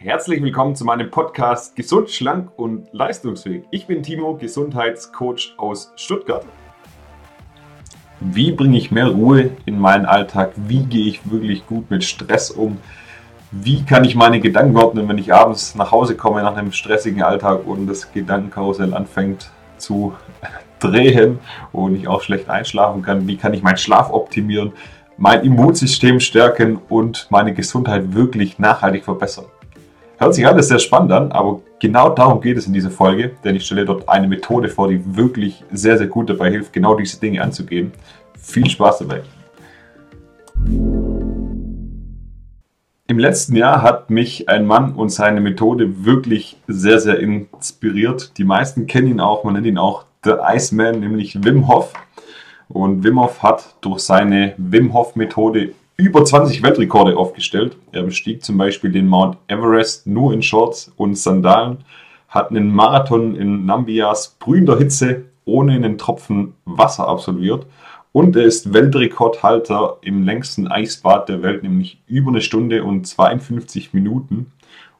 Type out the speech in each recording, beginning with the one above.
Herzlich willkommen zu meinem Podcast Gesund, Schlank und Leistungsfähig. Ich bin Timo, Gesundheitscoach aus Stuttgart. Wie bringe ich mehr Ruhe in meinen Alltag? Wie gehe ich wirklich gut mit Stress um? Wie kann ich meine Gedanken ordnen, wenn ich abends nach Hause komme nach einem stressigen Alltag und das Gedankenkarussell anfängt zu drehen und ich auch schlecht einschlafen kann? Wie kann ich meinen Schlaf optimieren, mein Immunsystem stärken und meine Gesundheit wirklich nachhaltig verbessern? Hört sich alles sehr spannend an, aber genau darum geht es in dieser Folge, denn ich stelle dort eine Methode vor, die wirklich sehr, sehr gut dabei hilft, genau diese Dinge anzugehen. Viel Spaß dabei! Im letzten Jahr hat mich ein Mann und seine Methode wirklich sehr, sehr inspiriert. Die meisten kennen ihn auch, man nennt ihn auch The Iceman, nämlich Wim Hof. Und Wim Hof hat durch seine Wim Hof Methode über 20 Weltrekorde aufgestellt. Er bestieg zum Beispiel den Mount Everest nur in Shorts und Sandalen, hat einen Marathon in Nambias brühender Hitze ohne einen Tropfen Wasser absolviert und er ist Weltrekordhalter im längsten Eisbad der Welt, nämlich über eine Stunde und 52 Minuten.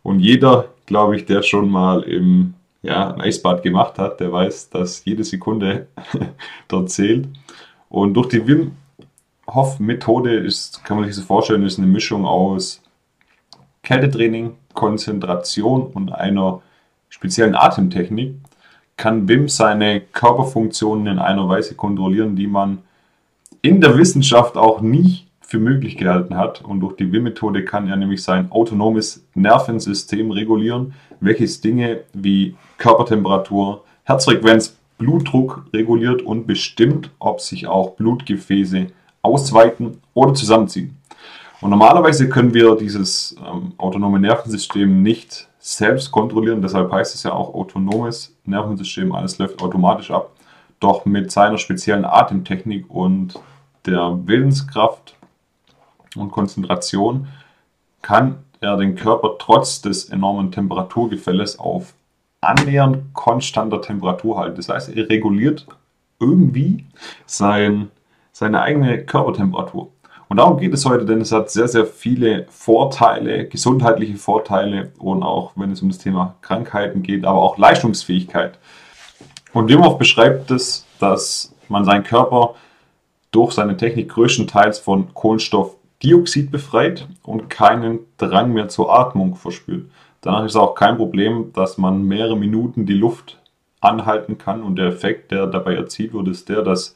Und jeder, glaube ich, der schon mal im ja, ein Eisbad gemacht hat, der weiß, dass jede Sekunde dort zählt. Und durch die Wim Hoff-Methode ist, kann man sich so vorstellen, ist eine Mischung aus Kältetraining, Konzentration und einer speziellen Atemtechnik. Kann Wim seine Körperfunktionen in einer Weise kontrollieren, die man in der Wissenschaft auch nie für möglich gehalten hat. Und durch die Wim-Methode kann er nämlich sein autonomes Nervensystem regulieren, welches Dinge wie Körpertemperatur, Herzfrequenz, Blutdruck reguliert und bestimmt, ob sich auch Blutgefäße ausweiten oder zusammenziehen. Und normalerweise können wir dieses ähm, autonome Nervensystem nicht selbst kontrollieren, deshalb heißt es ja auch autonomes Nervensystem, alles läuft automatisch ab. Doch mit seiner speziellen Atemtechnik und der Willenskraft und Konzentration kann er den Körper trotz des enormen Temperaturgefälles auf annähernd konstanter Temperatur halten. Das heißt, er reguliert irgendwie sein seine eigene Körpertemperatur. Und darum geht es heute, denn es hat sehr, sehr viele Vorteile, gesundheitliche Vorteile und auch wenn es um das Thema Krankheiten geht, aber auch Leistungsfähigkeit. Und Wim beschreibt es, dass man seinen Körper durch seine Technik größtenteils von Kohlenstoffdioxid befreit und keinen Drang mehr zur Atmung verspürt. Danach ist auch kein Problem, dass man mehrere Minuten die Luft anhalten kann und der Effekt, der dabei erzielt wird, ist der, dass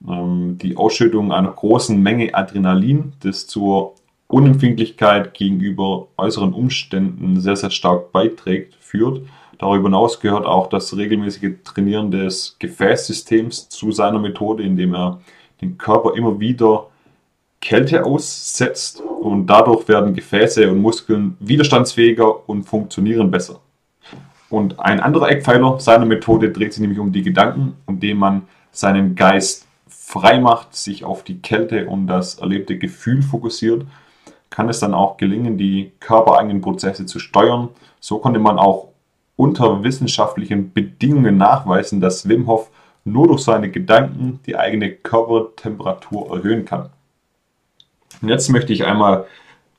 die Ausschüttung einer großen Menge Adrenalin, das zur Unempfindlichkeit gegenüber äußeren Umständen sehr, sehr stark beiträgt, führt. Darüber hinaus gehört auch das regelmäßige Trainieren des Gefäßsystems zu seiner Methode, indem er den Körper immer wieder Kälte aussetzt und dadurch werden Gefäße und Muskeln widerstandsfähiger und funktionieren besser. Und ein anderer Eckpfeiler seiner Methode dreht sich nämlich um die Gedanken, indem man seinen Geist frei macht, sich auf die Kälte und das erlebte Gefühl fokussiert, kann es dann auch gelingen, die körpereigenen Prozesse zu steuern. So konnte man auch unter wissenschaftlichen Bedingungen nachweisen, dass Wim Hof nur durch seine Gedanken die eigene Körpertemperatur erhöhen kann. Und jetzt möchte ich einmal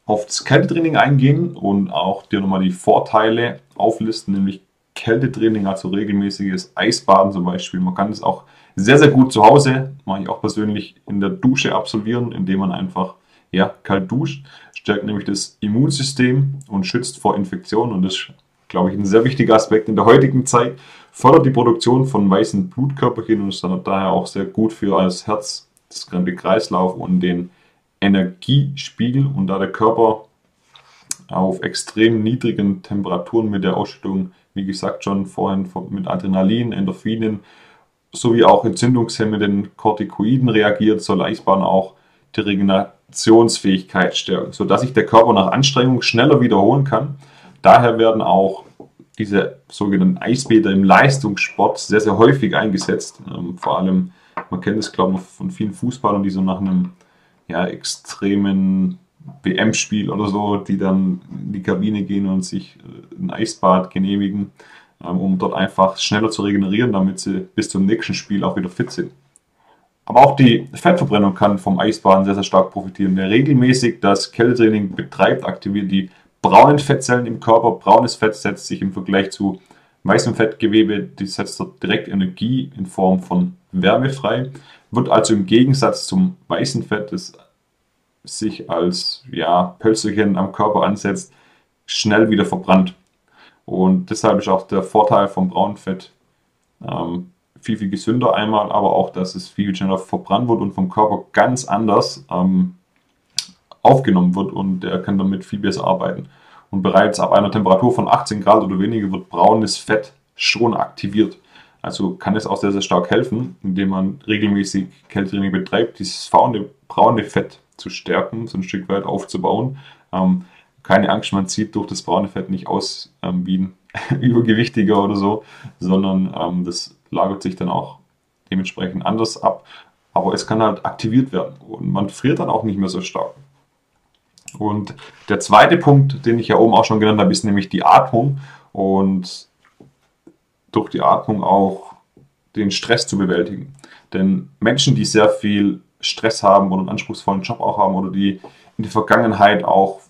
auf das Kältetraining eingehen und auch dir nochmal die Vorteile auflisten, nämlich Kältetraining, also regelmäßiges Eisbaden zum Beispiel. Man kann es auch sehr, sehr gut zu Hause, mache ich auch persönlich in der Dusche absolvieren, indem man einfach ja, kalt duscht. Stärkt nämlich das Immunsystem und schützt vor Infektionen und das ist, glaube ich, ein sehr wichtiger Aspekt in der heutigen Zeit. Fördert die Produktion von weißen Blutkörperchen und ist daher auch sehr gut für das Herz, das ganze Kreislauf und den Energiespiegel. Und da der Körper auf extrem niedrigen Temperaturen mit der Ausschüttung, wie gesagt schon vorhin mit Adrenalin, Endorphinen sowie auch entzündungshemmenden Corticoiden reagiert, soll Eisbahn auch die Regenerationsfähigkeit stärken, sodass sich der Körper nach Anstrengung schneller wiederholen kann. Daher werden auch diese sogenannten Eisbäder im Leistungssport sehr, sehr häufig eingesetzt. Ähm, vor allem, man kennt es, glaube ich, von vielen Fußballern, die so nach einem ja, extremen WM-Spiel oder so, die dann in die Kabine gehen und sich äh, ein Eisbad genehmigen. Ähm, um dort einfach schneller zu regenerieren, damit sie bis zum nächsten Spiel auch wieder fit sind. Aber auch die Fettverbrennung kann vom Eisbaden sehr, sehr stark profitieren. Wer regelmäßig das Kältetraining betreibt, aktiviert die braunen Fettzellen im Körper. Braunes Fett setzt sich im Vergleich zu weißem Fettgewebe, die setzt dort direkt Energie in Form von Wärme frei, wird also im Gegensatz zum weißen Fett, das sich als ja, Pölzerchen am Körper ansetzt, schnell wieder verbrannt. Und deshalb ist auch der Vorteil vom braunen Fett ähm, viel, viel gesünder einmal, aber auch, dass es viel schneller verbrannt wird und vom Körper ganz anders ähm, aufgenommen wird und er kann damit viel besser arbeiten. Und bereits ab einer Temperatur von 18 Grad oder weniger wird braunes Fett schon aktiviert. Also kann es auch sehr, sehr stark helfen, indem man regelmäßig Kältetraining betreibt, dieses faune, braune Fett zu stärken, so ein Stück weit aufzubauen. Ähm, keine Angst, man zieht durch das braune Fett nicht aus ähm, wie ein Übergewichtiger oder so, sondern ähm, das lagert sich dann auch dementsprechend anders ab. Aber es kann halt aktiviert werden und man friert dann auch nicht mehr so stark. Und der zweite Punkt, den ich ja oben auch schon genannt habe, ist nämlich die Atmung und durch die Atmung auch den Stress zu bewältigen. Denn Menschen, die sehr viel Stress haben oder einen anspruchsvollen Job auch haben oder die in der Vergangenheit auch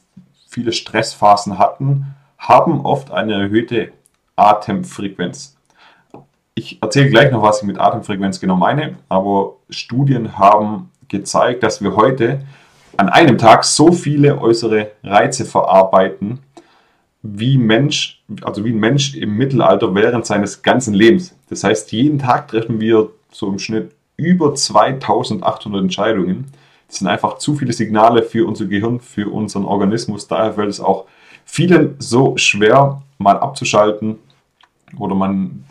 viele Stressphasen hatten, haben oft eine erhöhte Atemfrequenz. Ich erzähle gleich noch, was ich mit Atemfrequenz genau meine, aber Studien haben gezeigt, dass wir heute an einem Tag so viele äußere Reize verarbeiten, wie Mensch, also wie ein Mensch im Mittelalter während seines ganzen Lebens. Das heißt, jeden Tag treffen wir so im Schnitt über 2800 Entscheidungen. Das sind einfach zu viele Signale für unser Gehirn, für unseren Organismus. Daher fällt es auch vielen so schwer, mal abzuschalten. Oder man,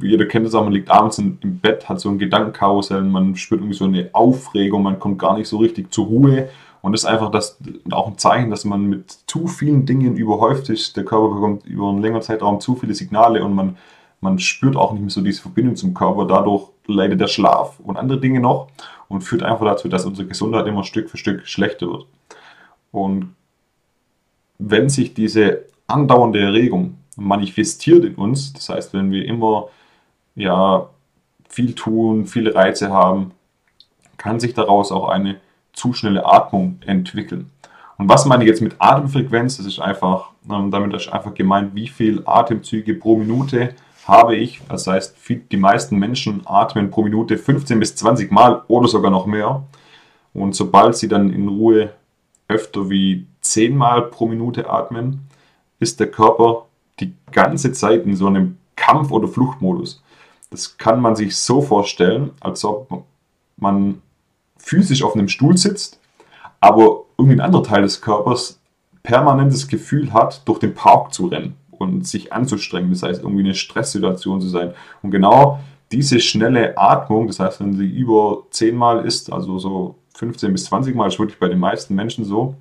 jeder kennt es auch, man liegt abends im Bett, hat so ein Gedankenkarussell, man spürt irgendwie so eine Aufregung, man kommt gar nicht so richtig zur Ruhe. Und das ist einfach das, auch ein Zeichen, dass man mit zu vielen Dingen überhäuft ist. Der Körper bekommt über einen längeren Zeitraum zu viele Signale und man, man spürt auch nicht mehr so diese Verbindung zum Körper. Dadurch leidet der Schlaf und andere Dinge noch und führt einfach dazu, dass unsere Gesundheit immer Stück für Stück schlechter wird. Und wenn sich diese andauernde Erregung manifestiert in uns, das heißt, wenn wir immer ja, viel tun, viele Reize haben, kann sich daraus auch eine zu schnelle Atmung entwickeln. Und was meine ich jetzt mit Atemfrequenz? Das ist einfach, ähm, damit ist einfach gemeint, wie viel Atemzüge pro Minute habe ich. Das heißt, die meisten Menschen atmen pro Minute 15 bis 20 Mal oder sogar noch mehr. Und sobald sie dann in Ruhe öfter wie 10 Mal pro Minute atmen, ist der Körper die ganze Zeit in so einem Kampf- oder Fluchtmodus. Das kann man sich so vorstellen, als ob man physisch auf einem Stuhl sitzt, aber irgendwie ein anderer Teil des Körpers permanent das Gefühl hat, durch den Park zu rennen und sich anzustrengen. Das heißt, irgendwie eine Stresssituation zu sein. Und genau diese schnelle Atmung, das heißt, wenn sie über 10 Mal ist, also so 15 bis 20 Mal, ist wirklich bei den meisten Menschen so,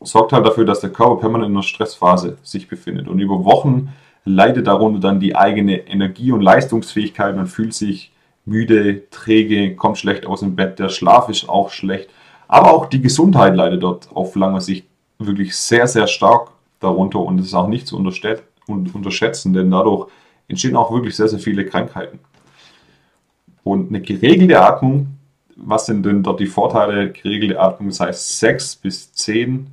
sorgt halt dafür, dass der Körper permanent in einer Stressphase sich befindet. Und über Wochen leidet darunter dann die eigene Energie und Leistungsfähigkeit. Man fühlt sich müde, träge, kommt schlecht aus dem Bett, der Schlaf ist auch schlecht. Aber auch die Gesundheit leidet dort auf lange Sicht wirklich sehr, sehr stark darunter und es ist auch nicht zu unterschätzen, denn dadurch entstehen auch wirklich sehr, sehr viele Krankheiten. Und eine geregelte Atmung, was sind denn dort die Vorteile? Geregelte Atmung, das heißt 6 bis 10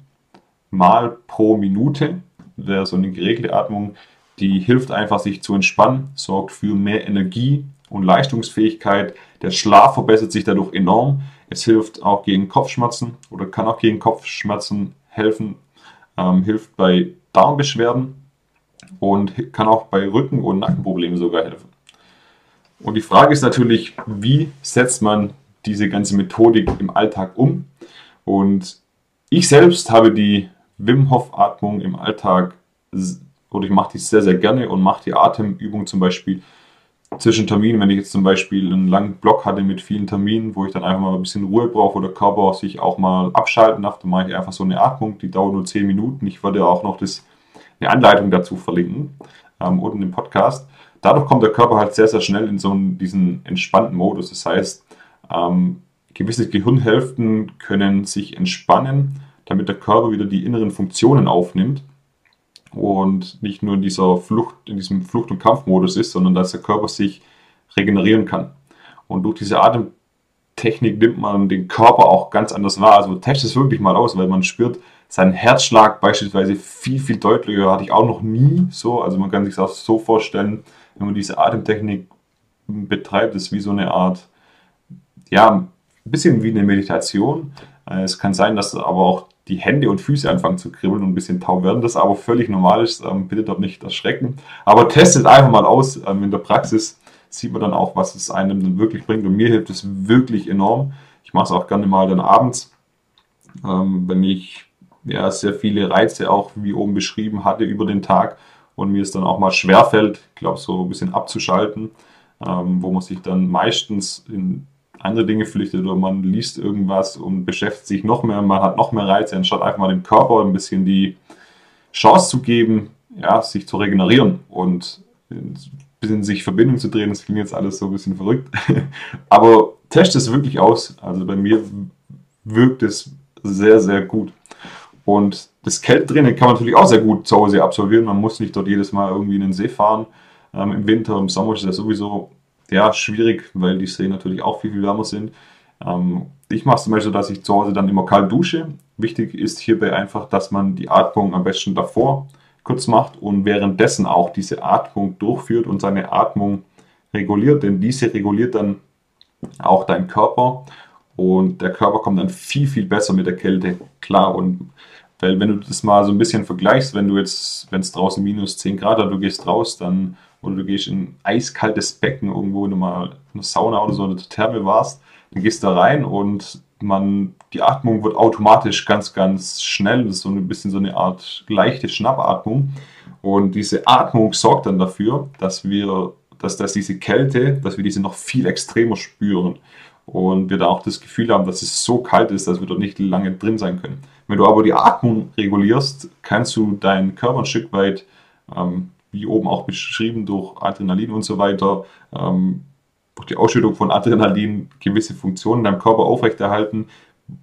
Mal pro Minute wäre so eine geregelte Atmung, die hilft einfach, sich zu entspannen, sorgt für mehr Energie und Leistungsfähigkeit. Der Schlaf verbessert sich dadurch enorm. Es hilft auch gegen Kopfschmerzen oder kann auch gegen Kopfschmerzen helfen, ähm, hilft bei Darmbeschwerden und kann auch bei Rücken- und Nackenproblemen sogar helfen. Und die Frage ist natürlich, wie setzt man diese ganze Methodik im Alltag um? Und ich selbst habe die Wim Hof Atmung im Alltag oder ich mache die sehr, sehr gerne und mache die Atemübung zum Beispiel zwischen Terminen, wenn ich jetzt zum Beispiel einen langen Block hatte mit vielen Terminen, wo ich dann einfach mal ein bisschen Ruhe brauche, wo der Körper sich auch mal abschalten darf, dann mache ich einfach so eine Atmung, die dauert nur 10 Minuten. Ich werde auch noch das, eine Anleitung dazu verlinken, ähm, unten im Podcast. Dadurch kommt der Körper halt sehr, sehr schnell in so einen, diesen entspannten Modus. Das heißt, ähm, gewisse Gehirnhälften können sich entspannen, damit der Körper wieder die inneren Funktionen aufnimmt und nicht nur in dieser Flucht, in diesem Flucht- und Kampfmodus ist, sondern dass der Körper sich regenerieren kann. Und durch diese Atemtechnik nimmt man den Körper auch ganz anders wahr. Also testet es wirklich mal aus, weil man spürt sein Herzschlag beispielsweise viel, viel deutlicher hatte ich auch noch nie so. Also man kann sich das so vorstellen, wenn man diese Atemtechnik betreibt, ist wie so eine Art, ja, ein bisschen wie eine Meditation. Äh, es kann sein, dass aber auch die Hände und Füße anfangen zu kribbeln und ein bisschen taub werden. Das aber völlig normal ist, ähm, bitte dort nicht erschrecken. Aber testet einfach mal aus. Ähm, in der Praxis sieht man dann auch, was es einem dann wirklich bringt. Und mir hilft es wirklich enorm. Ich mache es auch gerne mal dann abends, ähm, wenn ich ja, sehr viele Reize auch, wie oben beschrieben hatte, über den Tag und mir es dann auch mal schwerfällt, ich glaube, so ein bisschen abzuschalten, ähm, wo man sich dann meistens in andere Dinge flüchtet oder man liest irgendwas und beschäftigt sich noch mehr, man hat noch mehr Reize, anstatt einfach mal dem Körper ein bisschen die Chance zu geben, ja, sich zu regenerieren und ein bisschen sich Verbindung zu drehen. Das klingt jetzt alles so ein bisschen verrückt. Aber test es wirklich aus. Also bei mir wirkt es sehr, sehr gut. Und das Kältetraining kann man natürlich auch sehr gut zu Hause absolvieren. Man muss nicht dort jedes Mal irgendwie in den See fahren. Ähm, Im Winter, im Sommer ist das sowieso ja, schwierig, weil die Seen natürlich auch viel, viel wärmer sind. Ähm, ich mache es zum Beispiel so, dass ich zu Hause dann immer kalt dusche. Wichtig ist hierbei einfach, dass man die Atmung am besten davor kurz macht und währenddessen auch diese Atmung durchführt und seine Atmung reguliert, denn diese reguliert dann auch deinen Körper und der Körper kommt dann viel, viel besser mit der Kälte klar. Und weil wenn du das mal so ein bisschen vergleichst, wenn du jetzt, wenn es draußen minus 10 Grad hat, du gehst raus, dann, oder du gehst in ein eiskaltes Becken irgendwo, in einer Sauna oder so in der Therme warst, dann gehst du da rein und man, die Atmung wird automatisch ganz, ganz schnell. Das ist so ein bisschen so eine Art leichte Schnappatmung. Und diese Atmung sorgt dann dafür, dass wir, dass, dass diese Kälte, dass wir diese noch viel extremer spüren und wir da auch das Gefühl haben, dass es so kalt ist, dass wir dort nicht lange drin sein können. Wenn du aber die Atmung regulierst, kannst du deinen Körper ein Stück weit, ähm, wie oben auch beschrieben, durch Adrenalin und so weiter, ähm, durch die Ausschüttung von Adrenalin gewisse Funktionen in deinem Körper aufrechterhalten,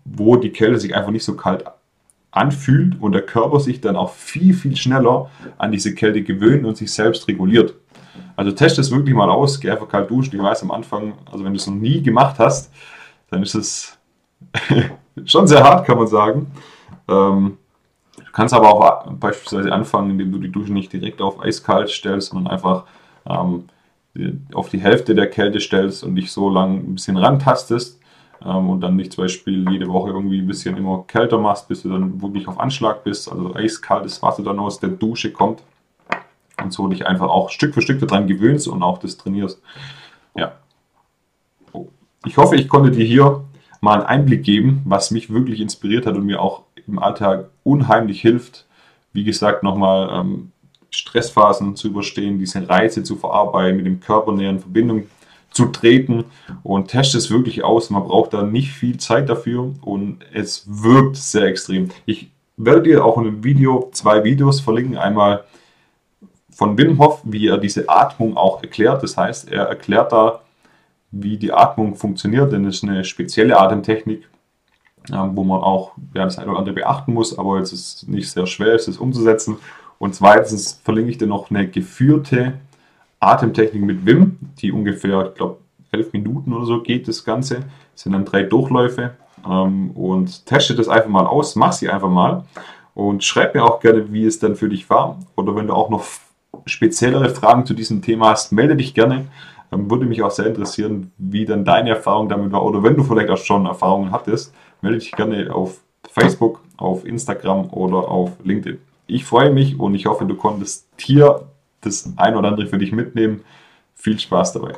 wo die Kälte sich einfach nicht so kalt anfühlt und der Körper sich dann auch viel, viel schneller an diese Kälte gewöhnt und sich selbst reguliert. Also teste es wirklich mal aus, geh einfach kalt duschen. Ich weiß am Anfang, also wenn du es noch nie gemacht hast, dann ist es schon sehr hart, kann man sagen. Ähm, kannst aber auch beispielsweise anfangen, indem du die Dusche nicht direkt auf eiskalt stellst, sondern einfach ähm, auf die Hälfte der Kälte stellst und dich so lang ein bisschen rantastest ähm, und dann nicht zum Beispiel jede Woche irgendwie ein bisschen immer kälter machst, bis du dann wirklich auf Anschlag bist, also eiskaltes Wasser dann aus der Dusche kommt und so dich einfach auch Stück für Stück daran gewöhnst und auch das trainierst. Ja. Ich hoffe, ich konnte dir hier mal einen Einblick geben, was mich wirklich inspiriert hat und mir auch im Alltag unheimlich hilft. Wie gesagt, nochmal ähm, Stressphasen zu überstehen, diese Reize zu verarbeiten, mit dem Körper näher in Verbindung zu treten und teste es wirklich aus. Man braucht da nicht viel Zeit dafür und es wirkt sehr extrem. Ich werde dir auch in einem Video zwei Videos verlinken. Einmal von Wim Hof, wie er diese Atmung auch erklärt. Das heißt, er erklärt da, wie die Atmung funktioniert, denn es ist eine spezielle Atemtechnik, wo man auch ja, das eine oder andere beachten muss, aber es ist nicht sehr schwer, es ist umzusetzen. Und zweitens verlinke ich dir noch eine geführte Atemtechnik mit Wim, die ungefähr, ich glaube, elf Minuten oder so geht das Ganze. Das sind dann drei Durchläufe ähm, und teste das einfach mal aus, mach sie einfach mal und schreib mir auch gerne, wie es dann für dich war oder wenn du auch noch speziellere Fragen zu diesem Thema hast, melde dich gerne. Ähm, würde mich auch sehr interessieren, wie dann deine Erfahrung damit war oder wenn du vielleicht auch schon Erfahrungen hattest, melde dich gerne auf Facebook, auf Instagram oder auf LinkedIn. Ich freue mich und ich hoffe, du konntest hier das ein oder andere für dich mitnehmen. Viel Spaß dabei.